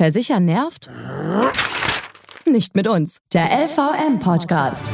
Versichern nervt? Nicht mit uns. Der LVM-Podcast.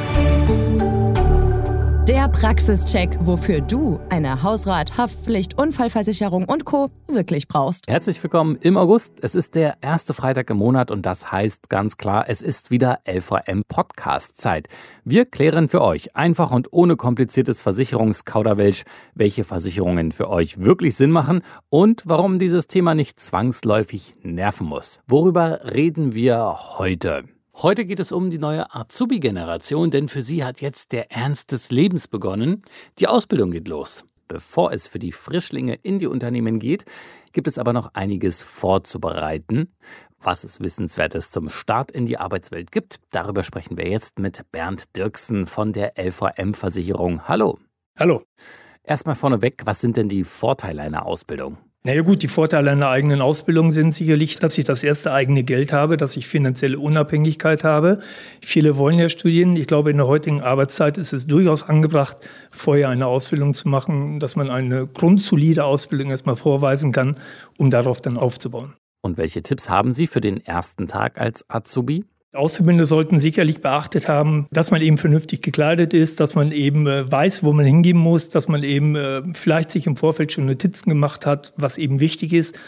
Der Praxischeck, wofür du eine Hausrat, Haftpflicht, Unfallversicherung und Co. wirklich brauchst. Herzlich willkommen im August. Es ist der erste Freitag im Monat und das heißt ganz klar, es ist wieder LVM Podcast Zeit. Wir klären für euch einfach und ohne kompliziertes Versicherungskauderwelsch, welche Versicherungen für euch wirklich Sinn machen und warum dieses Thema nicht zwangsläufig nerven muss. Worüber reden wir heute? Heute geht es um die neue Azubi-Generation, denn für sie hat jetzt der Ernst des Lebens begonnen. Die Ausbildung geht los. Bevor es für die Frischlinge in die Unternehmen geht, gibt es aber noch einiges vorzubereiten. Was es Wissenswertes zum Start in die Arbeitswelt gibt, darüber sprechen wir jetzt mit Bernd Dirksen von der LVM-Versicherung. Hallo. Hallo. Erstmal vorneweg, was sind denn die Vorteile einer Ausbildung? Naja gut, die Vorteile einer eigenen Ausbildung sind sicherlich, dass ich das erste eigene Geld habe, dass ich finanzielle Unabhängigkeit habe. Viele wollen ja studieren. Ich glaube, in der heutigen Arbeitszeit ist es durchaus angebracht, vorher eine Ausbildung zu machen, dass man eine grundsolide Ausbildung erstmal vorweisen kann, um darauf dann aufzubauen. Und welche Tipps haben Sie für den ersten Tag als Azubi? Auszubildende sollten sicherlich beachtet haben, dass man eben vernünftig gekleidet ist, dass man eben äh, weiß, wo man hingehen muss, dass man eben äh, vielleicht sich im Vorfeld schon Notizen gemacht hat, was eben wichtig ist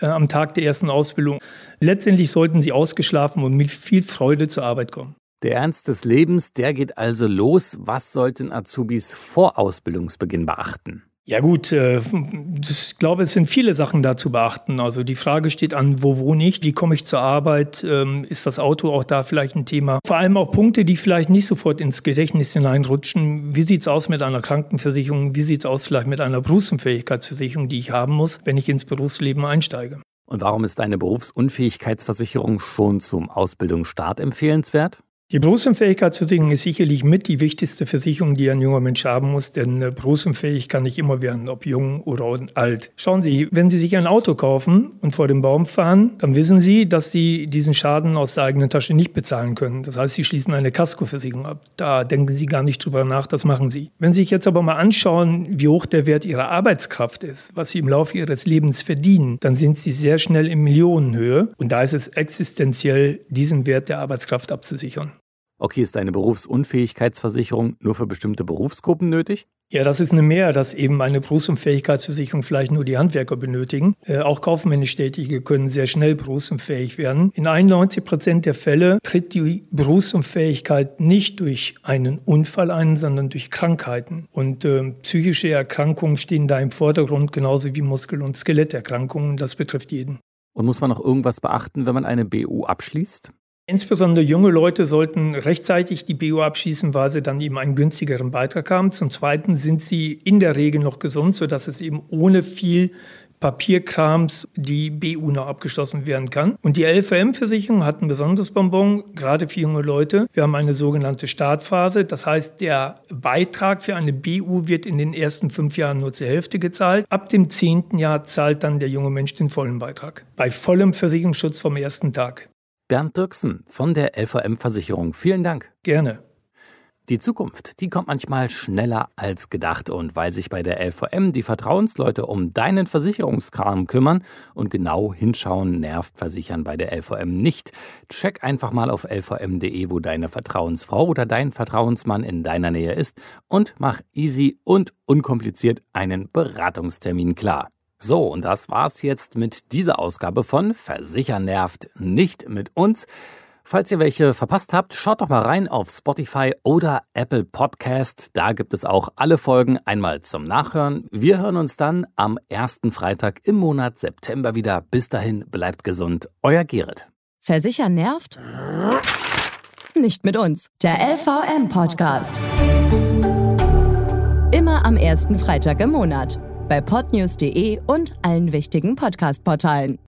äh, am Tag der ersten Ausbildung. Letztendlich sollten sie ausgeschlafen und mit viel Freude zur Arbeit kommen. Der Ernst des Lebens, der geht also los. Was sollten Azubis vor Ausbildungsbeginn beachten? Ja gut, äh, ich glaube, es sind viele Sachen da zu beachten. Also die Frage steht an, wo wohne ich, wie komme ich zur Arbeit, ähm, ist das Auto auch da vielleicht ein Thema? Vor allem auch Punkte, die vielleicht nicht sofort ins Gedächtnis hineinrutschen. Wie sieht es aus mit einer Krankenversicherung? Wie sieht es aus vielleicht mit einer Berufsunfähigkeitsversicherung, die ich haben muss, wenn ich ins Berufsleben einsteige? Und warum ist eine Berufsunfähigkeitsversicherung schon zum Ausbildungsstart empfehlenswert? Die Berufsunfähigkeitsversicherung ist sicherlich mit die wichtigste Versicherung, die ein junger Mensch haben muss, denn äh, berufsunfähig kann nicht immer werden, ob jung oder alt. Schauen Sie, wenn Sie sich ein Auto kaufen und vor dem Baum fahren, dann wissen Sie, dass Sie diesen Schaden aus der eigenen Tasche nicht bezahlen können. Das heißt, Sie schließen eine Kaskoversicherung ab. Da denken Sie gar nicht drüber nach, das machen Sie. Wenn Sie sich jetzt aber mal anschauen, wie hoch der Wert Ihrer Arbeitskraft ist, was Sie im Laufe Ihres Lebens verdienen, dann sind Sie sehr schnell in Millionenhöhe und da ist es existenziell, diesen Wert der Arbeitskraft abzusichern. Okay, ist eine Berufsunfähigkeitsversicherung nur für bestimmte Berufsgruppen nötig? Ja, das ist eine Mehr, dass eben eine Berufsunfähigkeitsversicherung vielleicht nur die Handwerker benötigen. Äh, auch kaufmännisch Tätige können sehr schnell berufsunfähig werden. In 91 Prozent der Fälle tritt die Berufsunfähigkeit nicht durch einen Unfall ein, sondern durch Krankheiten. Und äh, psychische Erkrankungen stehen da im Vordergrund, genauso wie Muskel- und Skeletterkrankungen. Das betrifft jeden. Und muss man noch irgendwas beachten, wenn man eine BU abschließt? Insbesondere junge Leute sollten rechtzeitig die BU abschließen, weil sie dann eben einen günstigeren Beitrag haben. Zum Zweiten sind sie in der Regel noch gesund, sodass es eben ohne viel Papierkrams die BU noch abgeschlossen werden kann. Und die LVM-Versicherung hat ein besonderes Bonbon, gerade für junge Leute. Wir haben eine sogenannte Startphase. Das heißt, der Beitrag für eine BU wird in den ersten fünf Jahren nur zur Hälfte gezahlt. Ab dem zehnten Jahr zahlt dann der junge Mensch den vollen Beitrag. Bei vollem Versicherungsschutz vom ersten Tag. Bernd Dirksen von der LVM-Versicherung. Vielen Dank. Gerne. Die Zukunft, die kommt manchmal schneller als gedacht. Und weil sich bei der LVM die Vertrauensleute um deinen Versicherungskram kümmern und genau hinschauen, nervt Versichern bei der LVM nicht. Check einfach mal auf lvm.de, wo deine Vertrauensfrau oder dein Vertrauensmann in deiner Nähe ist und mach easy und unkompliziert einen Beratungstermin klar. So, und das war's jetzt mit dieser Ausgabe von Versichern nervt nicht mit uns. Falls ihr welche verpasst habt, schaut doch mal rein auf Spotify oder Apple Podcast. Da gibt es auch alle Folgen einmal zum Nachhören. Wir hören uns dann am ersten Freitag im Monat September wieder. Bis dahin, bleibt gesund. Euer Gerrit. Versichern nervt? Nicht mit uns. Der LVM Podcast. Immer am ersten Freitag im Monat bei podnews.de und allen wichtigen Podcast-Portalen.